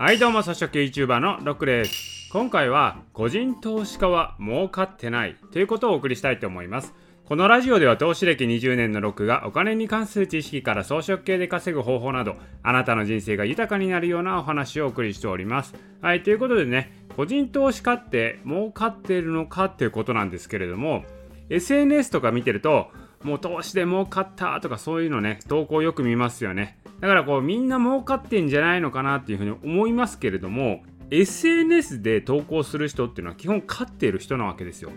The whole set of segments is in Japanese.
はいどうも、草食系 YouTuber のロックです。今回は、個人投資家は儲かってないということをお送りしたいと思います。このラジオでは投資歴20年のロックがお金に関する知識から装飾系で稼ぐ方法など、あなたの人生が豊かになるようなお話をお送りしております。はい、ということでね、個人投資家って儲かっているのかっていうことなんですけれども、SNS とか見てると、もう投資で儲かったとかそういうのね、投稿よく見ますよね。だからこうみんな儲かってんじゃないのかなっていうふうに思いますけれども、SNS で投稿する人っていうのは基本勝っている人なわけですよ。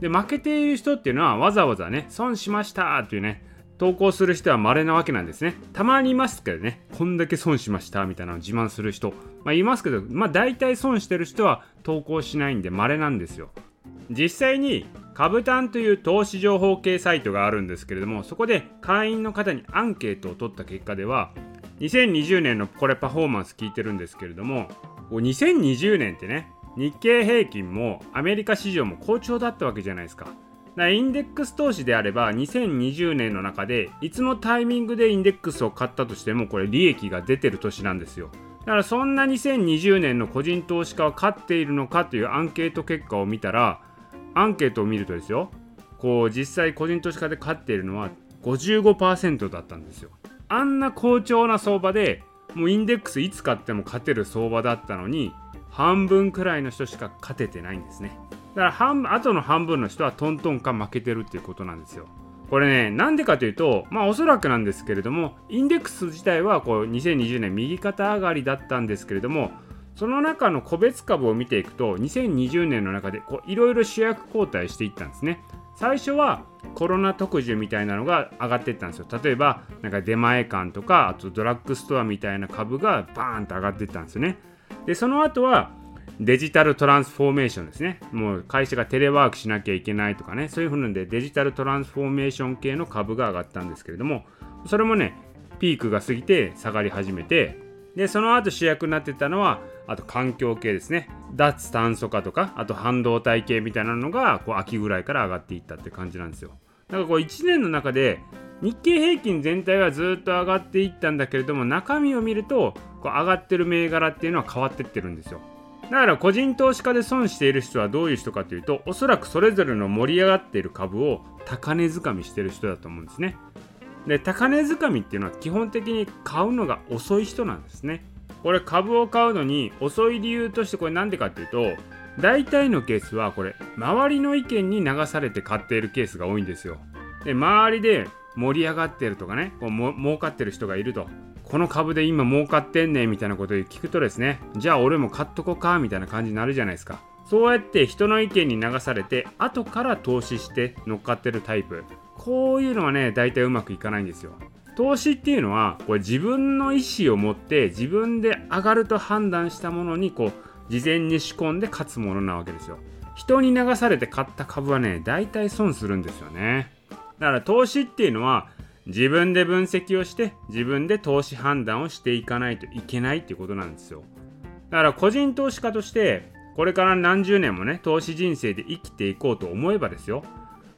で、負けている人っていうのはわざわざね、損しましたっていうね、投稿する人は稀なわけなんですね。たまにいますけどね、こんだけ損しましたみたいなのを自慢する人、まあいますけど、まあ大体損してる人は投稿しないんで稀なんですよ。実際に株単という投資情報系サイトがあるんですけれどもそこで会員の方にアンケートを取った結果では2020年のこれパフォーマンス聞いてるんですけれども2020年ってね日経平均もアメリカ市場も好調だったわけじゃないですか。だからインデックス投資であれば2020年の中でいつのタイミングでインデックスを買ったとしてもこれ利益が出てる年なんですよ。だからそんな2020年の個人投資家は勝っているのかというアンケート結果を見たらアンケートを見るとですよこう実際個人投資家で勝っているのは55%だったんですよ。あんな好調な相場でもうインデックスいつ買っても勝てる相場だったのに半分くらいの人しか勝ててないんですね。だから半あとの半分の人はトントンか負けてるっていうことなんですよ。これねなんでかというとまあおそらくなんですけれどもインデックス自体はこう2020年右肩上がりだったんですけれどもその中の個別株を見ていくと2020年の中でいろいろ主役交代していったんですね。最初はコロナ特需みたいなのが上がっていったんですよ。例えばなんか出前館とかあとドラッグストアみたいな株がバーンと上がっていったんですよね。でその後はデジタルトランスフォーメーションですね。もう会社がテレワークしなきゃいけないとかね。そういうふうなんでデジタルトランスフォーメーション系の株が上がったんですけれどもそれもねピークが過ぎて下がり始めてでその後主役になってたのはあと環境系ですね。脱炭素化とかあと半導体系みたいなのがこう秋ぐらいから上がっていったって感じなんですよ。だからこう1年の中で日経平均全体はずっと上がっていったんだけれども中身を見るとこう上がってる銘柄っていうのは変わってってるんですよ。だから個人投資家で損している人はどういう人かというとおそらくそれぞれの盛り上がっている株を高値掴みしてる人だと思うんですね。で高値掴みっていうのは基本的に買うのが遅い人なんですね。これ株を買うのに遅い理由としてこれ何でかっていうと大体のケースはこれ周りの意見に流されて買っているケースが多いんですよ。で周りで盛り上がってるとかねこうも儲かってる人がいるとこの株で今儲かってんねみたいなことを聞くとですねじゃあ俺も買っとこうかみたいな感じになるじゃないですか。そうやって人の意見に流されて後から投資して乗っかってるタイプ。こういうのはね大体うまくいかないんですよ。投資っていうのはこれ自分の意思を持って自分で上がると判断したものにこう事前に仕込んで勝つものなわけですよ。人に流されて買った株はね大体損するんですよね。だから投資っていうのは自分で分析をして自分で投資判断をしていかないといけないっていうことなんですよ。だから個人投資家としてこれから何十年もね投資人生で生きていこうと思えばですよ。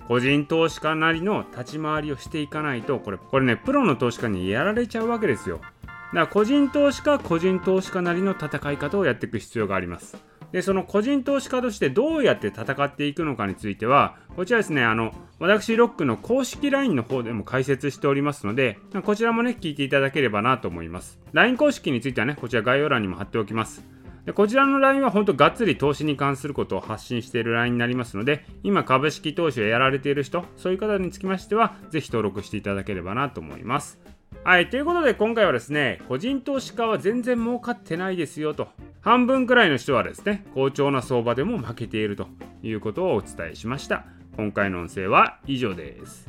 個人投資家なりの立ち回りをしていかないとこれこれねプロの投資家にやられちゃうわけですよ。だから個人投資家個人投資家なりの戦い方をやっていく必要があります。でその個人投資家としてどうやって戦っていくのかについてはこちらですねあの私ロックの公式 LINE の方でも解説しておりますのでこちらもね聞いていただければなと思います。LINE 公式についてはねこちら概要欄にも貼っておきます。でこちらの LINE は本当がっつり投資に関することを発信している LINE になりますので、今株式投資をやられている人、そういう方につきましては、ぜひ登録していただければなと思います。はい、ということで今回はですね、個人投資家は全然儲かってないですよと、半分くらいの人はですね、好調な相場でも負けているということをお伝えしました。今回の音声は以上です。